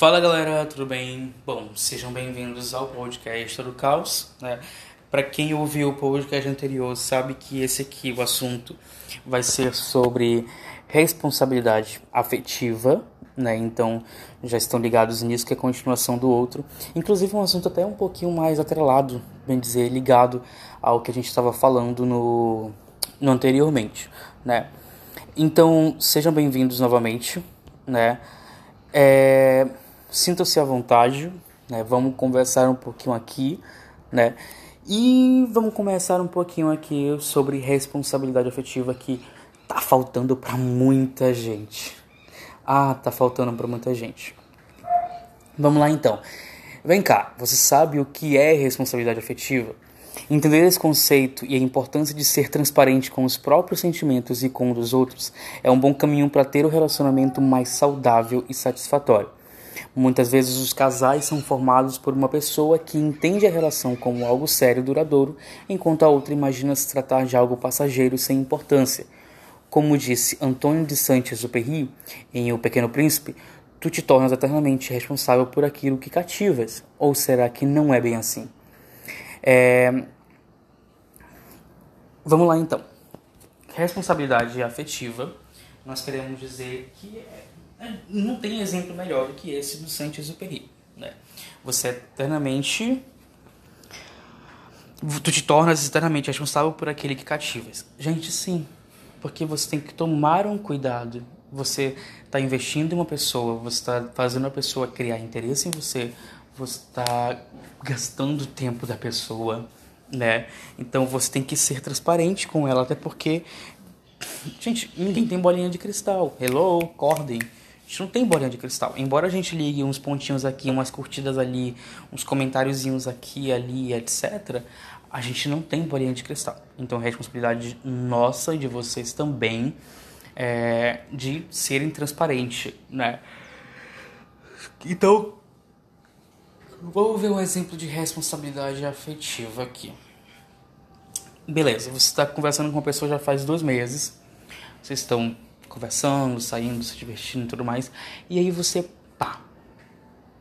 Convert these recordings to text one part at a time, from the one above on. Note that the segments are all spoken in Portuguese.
Fala galera, tudo bem? Bom, sejam bem-vindos ao podcast do Caos. Né? Para quem ouviu o podcast anterior, sabe que esse aqui, o assunto, vai ser sobre responsabilidade afetiva, né? Então já estão ligados nisso, que é a continuação do outro. Inclusive, um assunto até um pouquinho mais atrelado, bem dizer, ligado ao que a gente estava falando no, no anteriormente, né? Então, sejam bem-vindos novamente, né? É, Sintam-se à vontade, né? Vamos conversar um pouquinho aqui, né? E vamos começar um pouquinho aqui sobre responsabilidade afetiva que tá faltando para muita gente. Ah, tá faltando para muita gente. Vamos lá então. Vem cá, você sabe o que é responsabilidade afetiva? Entender esse conceito e a importância de ser transparente com os próprios sentimentos e com os dos outros é um bom caminho para ter um relacionamento mais saudável e satisfatório. Muitas vezes os casais são formados por uma pessoa que entende a relação como algo sério e duradouro, enquanto a outra imagina se tratar de algo passageiro sem importância. Como disse Antônio de Saint-Exupéry em O Pequeno Príncipe, tu te tornas eternamente responsável por aquilo que cativas. Ou será que não é bem assim? É... Vamos lá então. Responsabilidade afetiva, nós queremos dizer que é não tem exemplo melhor do que esse do Saint-Exupéry. Né? Você é eternamente. Tu te tornas eternamente responsável por aquele que cativas. Gente, sim. Porque você tem que tomar um cuidado. Você está investindo em uma pessoa, você está fazendo a pessoa criar interesse em você, você está gastando o tempo da pessoa, né? Então você tem que ser transparente com ela, até porque, gente, ninguém tem bolinha de cristal. Hello, acordem gente não tem bolinha de cristal. Embora a gente ligue uns pontinhos aqui, umas curtidas ali, uns comentáriozinhos aqui, ali, etc., a gente não tem bolinha de cristal. Então, a responsabilidade nossa e de vocês também é de serem transparentes, né? Então, vamos ver um exemplo de responsabilidade afetiva aqui. Beleza, você está conversando com uma pessoa já faz dois meses, vocês estão conversando, saindo, se divertindo e tudo mais. E aí você, pá.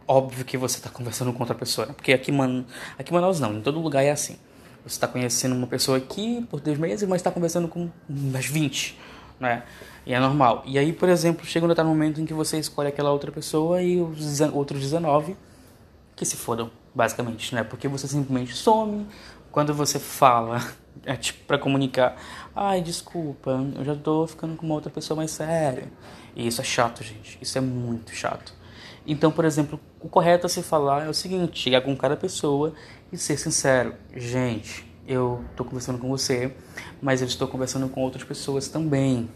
Óbvio que você está conversando com outra pessoa, né? Porque aqui, man... aqui em Manaus não, em todo lugar é assim. Você está conhecendo uma pessoa aqui por dois meses, mas está conversando com umas 20, né? E é normal. E aí, por exemplo, chega um determinado momento em que você escolhe aquela outra pessoa e os outros 19 que se fodam, basicamente, né? Porque você simplesmente some. Quando você fala, é tipo para comunicar, ai, desculpa, eu já tô ficando com uma outra pessoa mais séria. E isso é chato, gente. Isso é muito chato. Então, por exemplo, o correto a se falar é o seguinte: chegar com cada pessoa e ser sincero. Gente, eu tô conversando com você, mas eu estou conversando com outras pessoas também.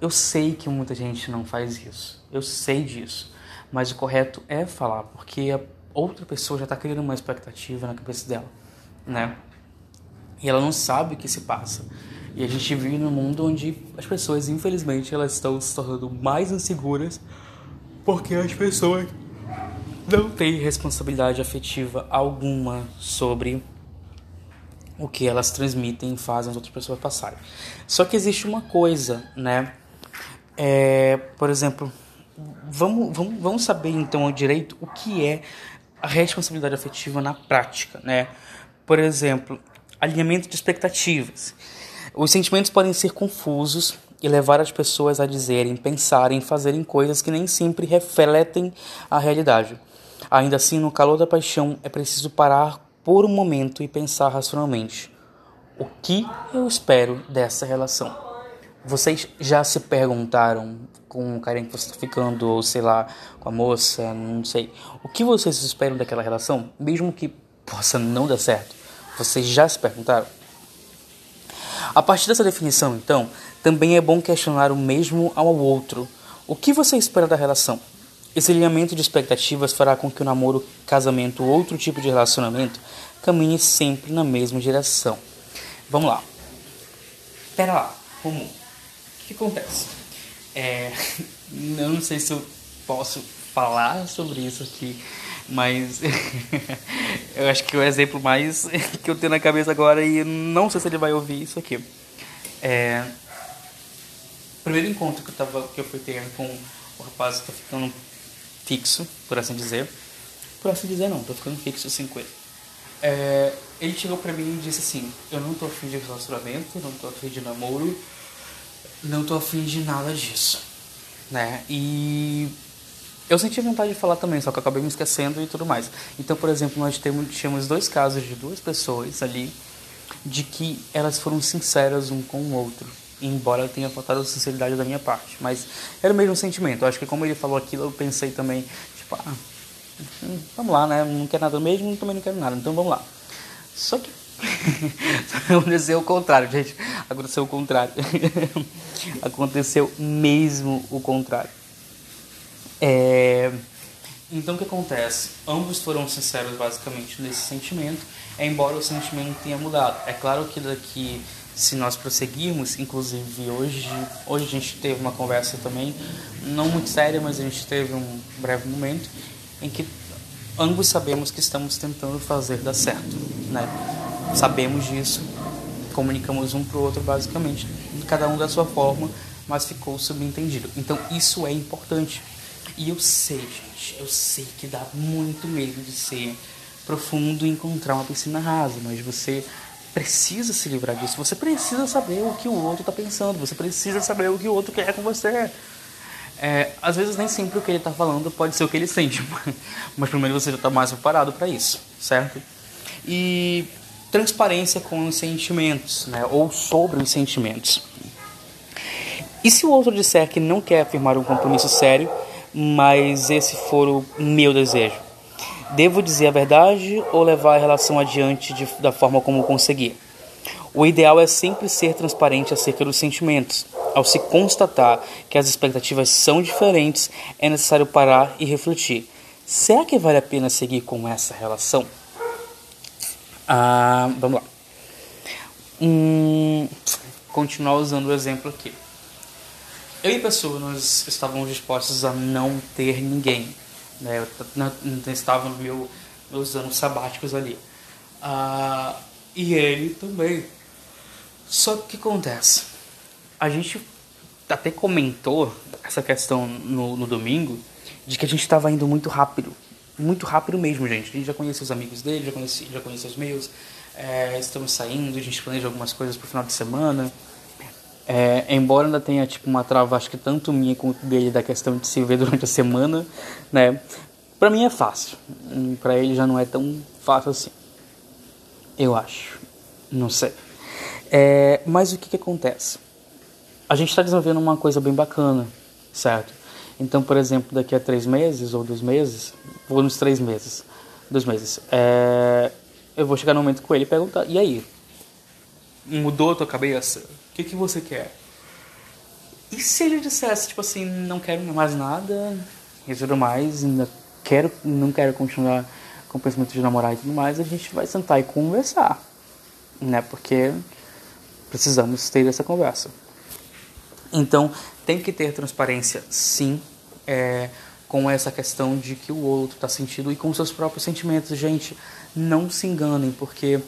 Eu sei que muita gente não faz isso. Eu sei disso. Mas o correto é falar, porque a outra pessoa já está criando uma expectativa na cabeça dela, né? E ela não sabe o que se passa. E a gente vive num mundo onde as pessoas, infelizmente, elas estão se tornando mais inseguras porque as pessoas não têm responsabilidade afetiva alguma sobre o que elas transmitem e fazem as outras pessoas passarem. Só que existe uma coisa, né? É, por exemplo, vamos, vamos, vamos saber então direito o que é a responsabilidade afetiva na prática, né? Por exemplo, alinhamento de expectativas. Os sentimentos podem ser confusos e levar as pessoas a dizerem, pensarem, fazerem coisas que nem sempre refletem a realidade. Ainda assim, no calor da paixão, é preciso parar por um momento e pensar racionalmente: o que eu espero dessa relação? Vocês já se perguntaram com o carinha que você está ficando, ou sei lá, com a moça, não sei, o que vocês esperam daquela relação, mesmo que possa não dar certo? Vocês já se perguntaram? A partir dessa definição, então, também é bom questionar o mesmo ao outro. O que você espera da relação? Esse alinhamento de expectativas fará com que o namoro, casamento ou outro tipo de relacionamento caminhe sempre na mesma direção. Vamos lá. Pera lá, Romulo. O que acontece? É, não sei se eu posso falar sobre isso aqui mas eu acho que o exemplo mais que eu tenho na cabeça agora, e não sei se ele vai ouvir isso aqui. É. O primeiro encontro que eu, tava, que eu fui ter com o rapaz que tá ficando fixo, por assim dizer. Por assim dizer, não, tô ficando fixo assim com ele. É, ele chegou pra mim e disse assim: Eu não tô afim de relacionamento, não tô afim de namoro, não tô afim de nada disso, né? E eu senti vontade de falar também, só que eu acabei me esquecendo e tudo mais. Então, por exemplo, nós temos, tínhamos dois casos de duas pessoas ali de que elas foram sinceras um com o outro, embora tenha faltado a sinceridade da minha parte. Mas era o mesmo sentimento. Eu acho que como ele falou aquilo, eu pensei também, tipo, ah, hum, vamos lá, né? Não quer nada mesmo, também não quero nada, então vamos lá. Só que aconteceu o contrário, gente. Aconteceu o contrário. aconteceu mesmo o contrário. É... Então o que acontece? Ambos foram sinceros basicamente nesse sentimento, embora o sentimento tenha mudado. É claro que daqui, se nós prosseguirmos, inclusive hoje, hoje a gente teve uma conversa também, não muito séria, mas a gente teve um breve momento em que ambos sabemos que estamos tentando fazer dar certo, né? Sabemos disso, comunicamos um para o outro basicamente, cada um da sua forma, mas ficou subentendido. Então isso é importante. E eu sei, gente, eu sei que dá muito medo de ser profundo e encontrar uma piscina rasa, mas você precisa se livrar disso. Você precisa saber o que o outro está pensando, você precisa saber o que o outro quer com você. É, às vezes nem sempre o que ele está falando pode ser o que ele sente, mas pelo menos você já está mais preparado para isso, certo? E transparência com os sentimentos, né? ou sobre os sentimentos. E se o outro disser que não quer afirmar um compromisso sério, mas esse for o meu desejo? Devo dizer a verdade ou levar a relação adiante de, da forma como conseguir? O ideal é sempre ser transparente acerca dos sentimentos. Ao se constatar que as expectativas são diferentes, é necessário parar e refletir. Será que vale a pena seguir com essa relação? Ah, vamos lá. Hum, continuar usando o exemplo aqui. Eu e pessoa nós estávamos dispostos a não ter ninguém. Né? Eu estava no meu, meus anos sabáticos ali. Ah, e ele também. Só que o que acontece? A gente até comentou essa questão no, no domingo de que a gente estava indo muito rápido. Muito rápido mesmo, gente. A gente já conhecia os amigos dele, já conhecia, já conhecia os meus. É, estamos saindo, a gente planeja algumas coisas para o final de semana. É, embora ainda tenha tipo uma trava, acho que tanto minha quanto dele da questão de se ver durante a semana, né? Para mim é fácil, para ele já não é tão fácil assim. Eu acho, não sei. É, mas o que, que acontece? A gente está desenvolvendo uma coisa bem bacana, certo? Então, por exemplo, daqui a três meses ou dois meses, vou nos três meses, dois meses, é, eu vou chegar no momento com ele e perguntar: e aí? Mudou a tua cabeça? que, que você quer? E se ele dissesse, tipo assim, não quero mais nada e tudo mais, ainda quero, não quero continuar com o pensamento de namorar e tudo mais, a gente vai sentar e conversar, né? Porque precisamos ter essa conversa. Então, tem que ter transparência, sim, é, com essa questão de que o outro está sentindo e com seus próprios sentimentos. Gente, não se enganem, porque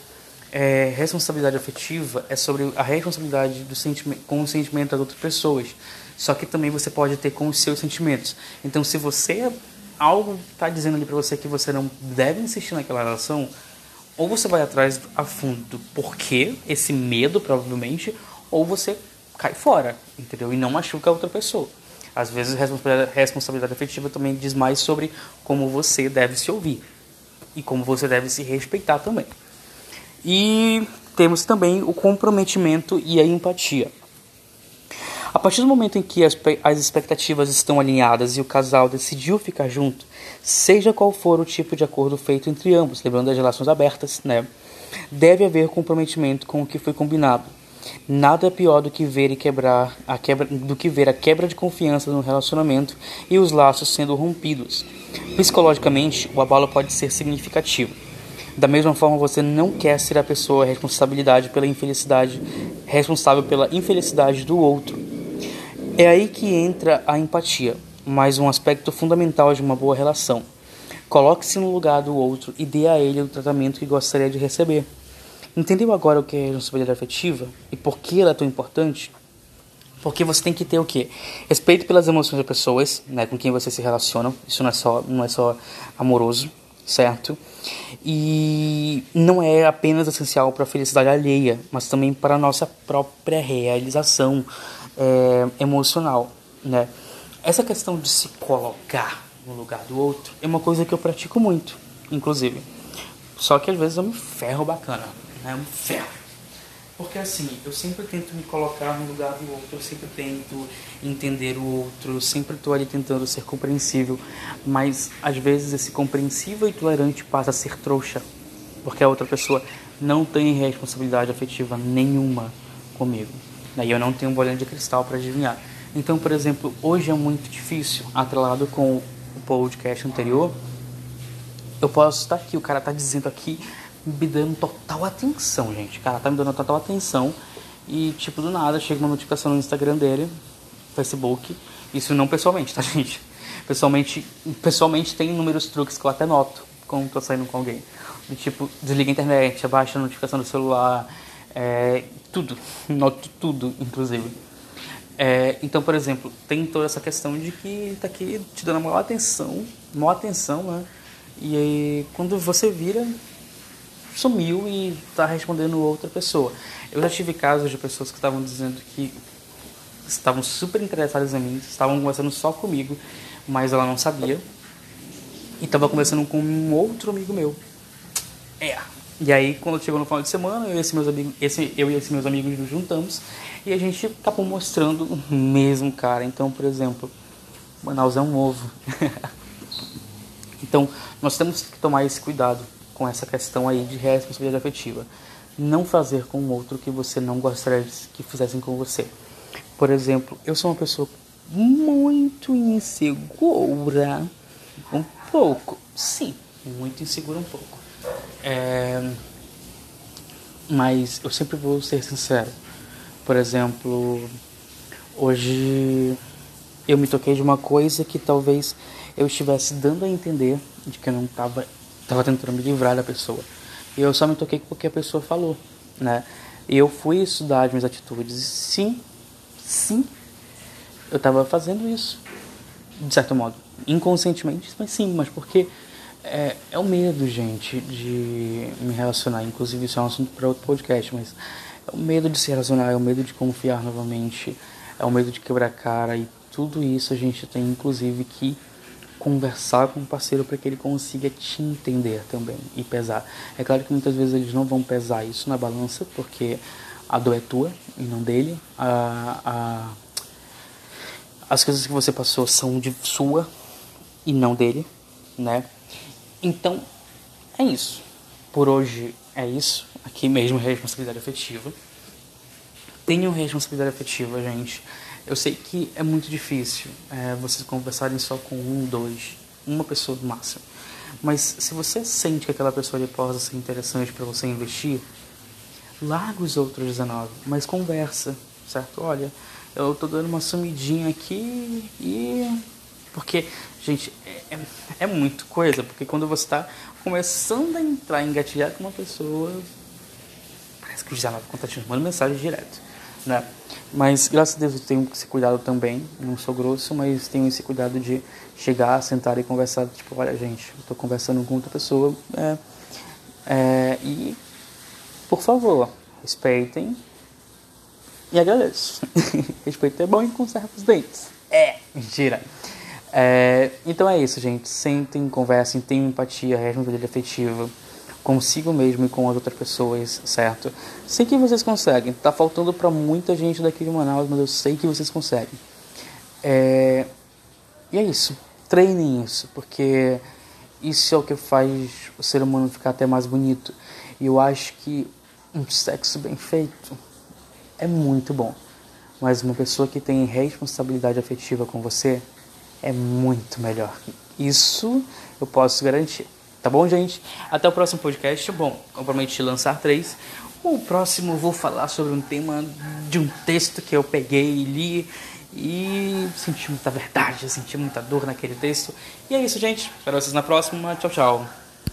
é, responsabilidade afetiva é sobre a responsabilidade do sentimento, com o sentimento das outras pessoas. Só que também você pode ter com os seus sentimentos. Então, se você algo está dizendo ali para você que você não deve insistir naquela relação, ou você vai atrás a fundo do porquê, esse medo provavelmente, ou você cai fora, entendeu? E não machuca a outra pessoa. Às vezes, responsabilidade, responsabilidade afetiva também diz mais sobre como você deve se ouvir e como você deve se respeitar também. E temos também o comprometimento e a empatia. A partir do momento em que as, as expectativas estão alinhadas e o casal decidiu ficar junto, seja qual for o tipo de acordo feito entre ambos, lembrando as relações abertas, né? Deve haver comprometimento com o que foi combinado. Nada é pior do que ver e quebrar a quebra, do que ver a quebra de confiança no relacionamento e os laços sendo rompidos. Psicologicamente, o abalo pode ser significativo. Da mesma forma, você não quer ser a pessoa responsabilidade pela infelicidade, responsável pela infelicidade do outro. É aí que entra a empatia, mais um aspecto fundamental de uma boa relação. Coloque-se no lugar do outro e dê a ele o tratamento que gostaria de receber. Entendeu agora o que é responsabilidade afetiva e por que ela é tão importante? Porque você tem que ter o quê? Respeito pelas emoções das pessoas, né, com quem você se relaciona. Isso não é só, não é só amoroso, certo? E não é apenas essencial para a felicidade alheia, mas também para a nossa própria realização é, emocional, né? Essa questão de se colocar no lugar do outro é uma coisa que eu pratico muito, inclusive. Só que às vezes eu me ferro bacana, né? Eu me ferro. Porque assim, eu sempre tento me colocar no lugar do outro, eu sempre tento entender o outro, eu sempre estou ali tentando ser compreensível, mas às vezes esse compreensível e tolerante passa a ser trouxa, porque a outra pessoa não tem responsabilidade afetiva nenhuma comigo. Daí eu não tenho um bolinho de cristal para adivinhar. Então, por exemplo, hoje é muito difícil, atrelado com o podcast anterior, eu posso estar aqui, o cara está dizendo aqui me dando total atenção, gente. Cara, tá me dando total atenção. E, tipo, do nada, chega uma notificação no Instagram dele, Facebook. Isso não pessoalmente, tá, gente? Pessoalmente, pessoalmente tem inúmeros truques que eu até noto quando tô saindo com alguém. Do tipo, desliga a internet, abaixa a notificação do celular, é, tudo. Noto tudo, inclusive. É, então, por exemplo, tem toda essa questão de que tá aqui te dando maior atenção, maior atenção, né? E aí, quando você vira, sumiu e está respondendo outra pessoa. Eu já tive casos de pessoas que estavam dizendo que estavam super interessadas em mim, estavam conversando só comigo, mas ela não sabia. E estava conversando com um outro amigo meu. É. E aí, quando chegou no final de semana, eu e esses meus amigos, esse, eu e esses meus amigos nos juntamos e a gente acabou mostrando o mesmo cara. Então, por exemplo, Manaus é um ovo. então, nós temos que tomar esse cuidado com essa questão aí de responsabilidade afetiva. Não fazer com o outro que você não gostaria que fizessem com você. Por exemplo, eu sou uma pessoa muito insegura. Um pouco. Sim, muito insegura um pouco. É... Mas eu sempre vou ser sincero. Por exemplo, hoje eu me toquei de uma coisa que talvez eu estivesse dando a entender de que eu não estava Tava tentando me livrar da pessoa. E eu só me toquei porque a pessoa falou, né? E eu fui estudar as minhas atitudes. E sim, sim, eu tava fazendo isso. De certo modo. Inconscientemente, mas sim, mas porque é, é o medo, gente, de me relacionar. Inclusive, isso é um assunto para outro podcast, mas é o medo de se relacionar, é o medo de confiar novamente, é o medo de quebrar cara e tudo isso a gente tem, inclusive, que conversar com o parceiro para que ele consiga te entender também e pesar. É claro que muitas vezes eles não vão pesar isso na balança, porque a dor é tua e não dele. A, a, as coisas que você passou são de sua e não dele, né? Então, é isso. Por hoje é isso. Aqui mesmo responsabilidade afetiva. Tenham responsabilidade afetiva, gente. Eu sei que é muito difícil é, vocês conversarem só com um, dois, uma pessoa no máximo. Mas se você sente que aquela pessoa ali possa ser interessante para você investir, larga os outros 19, mas conversa, certo? Olha, eu tô dando uma sumidinha aqui e. Porque, gente, é, é, é muito coisa, porque quando você está começando a entrar, engatilhar com uma pessoa, parece que o 19 está te mandando mensagem direto né? Mas graças a Deus eu tenho esse cuidado também, não sou grosso, mas tenho esse cuidado de chegar, sentar e conversar, tipo, olha gente, eu tô conversando com outra pessoa, é, é, e por favor, respeitem e agradeço. Respeito é bom e conserva os dentes. É, mentira. É, então é isso, gente. Sentem, conversem, tenham empatia, responsabilidade afetiva consigo mesmo e com as outras pessoas, certo? Sei que vocês conseguem. Tá faltando para muita gente daqui de Manaus, mas eu sei que vocês conseguem. É... E é isso. Treinem isso, porque isso é o que faz o ser humano ficar até mais bonito. E eu acho que um sexo bem feito é muito bom. Mas uma pessoa que tem responsabilidade afetiva com você é muito melhor. Isso eu posso garantir. Tá bom, gente? Até o próximo podcast. Bom, eu prometi lançar três. O próximo eu vou falar sobre um tema de um texto que eu peguei e li e senti muita verdade, senti muita dor naquele texto. E é isso, gente. Espero vocês na próxima. Tchau, tchau.